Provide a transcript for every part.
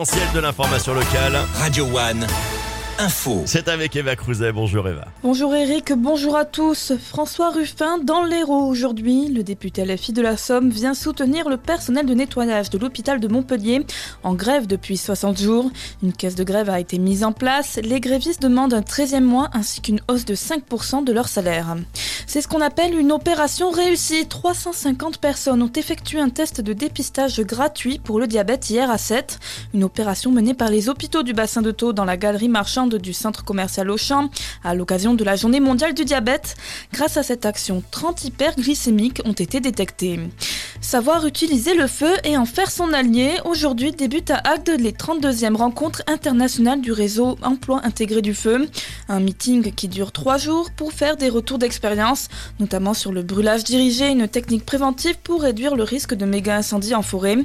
Essentiel de l'information locale. Radio One, info. C'est avec Eva Cruzet. Bonjour Eva. Bonjour Eric, bonjour à tous. François Ruffin dans l'Hérault aujourd'hui. Le député LFI de la Somme vient soutenir le personnel de nettoyage de l'hôpital de Montpellier en grève depuis 60 jours. Une caisse de grève a été mise en place. Les grévistes demandent un 13e mois ainsi qu'une hausse de 5% de leur salaire. C'est ce qu'on appelle une opération réussie. 350 personnes ont effectué un test de dépistage gratuit pour le diabète hier à 7. Une opération menée par les hôpitaux du bassin de Thau dans la galerie marchande du centre commercial Auchan à l'occasion de la journée mondiale du diabète. Grâce à cette action, 30 hyperglycémiques ont été détectés. Savoir utiliser le feu et en faire son allié. Aujourd'hui débute à Agde les 32e rencontres internationales du réseau Emploi intégré du feu. Un meeting qui dure trois jours pour faire des retours d'expérience, notamment sur le brûlage dirigé, une technique préventive pour réduire le risque de méga incendies en forêt.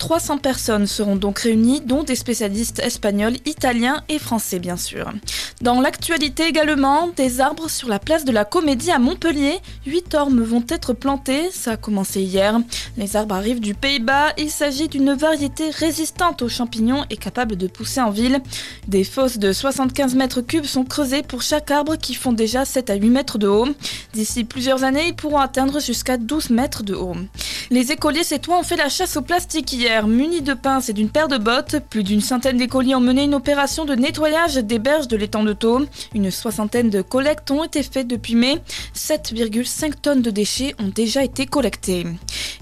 300 personnes seront donc réunies, dont des spécialistes espagnols, italiens et français bien sûr. Dans l'actualité également, des arbres sur la place de la Comédie à Montpellier. Huit ormes vont être plantés, ça a commencé hier. Les arbres arrivent du Pays-Bas. Il s'agit d'une variété résistante aux champignons et capable de pousser en ville. Des fosses de 75 mètres cubes sont creusées pour chaque arbre qui font déjà 7 à 8 mètres de haut. D'ici plusieurs années, ils pourront atteindre jusqu'à 12 mètres de haut. Les écoliers sétois ont fait la chasse au plastique hier. Munis de pinces et d'une paire de bottes, plus d'une centaine d'écoliers ont mené une opération de nettoyage des berges de l'étang de Thau. Une soixantaine de collectes ont été faites depuis mai. 7,5 tonnes de déchets ont déjà été collectées.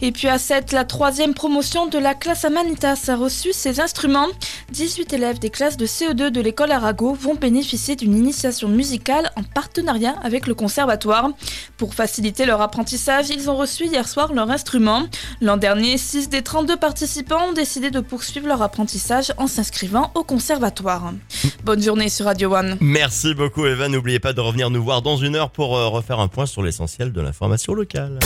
Et puis à 7, la troisième promotion de la classe Amanitas a reçu ses instruments. 18 élèves des classes de CE2 de l'école Arago vont bénéficier d'une initiation musicale en partenariat avec le conservatoire. Pour faciliter leur apprentissage, ils ont reçu hier soir leur instrument. L'an dernier, 6 des 32 participants ont décidé de poursuivre leur apprentissage en s'inscrivant au conservatoire. Bonne journée sur Radio One. Merci beaucoup Eva. N'oubliez pas de revenir nous voir dans une heure pour euh, refaire un point sur l'essentiel de l'information locale.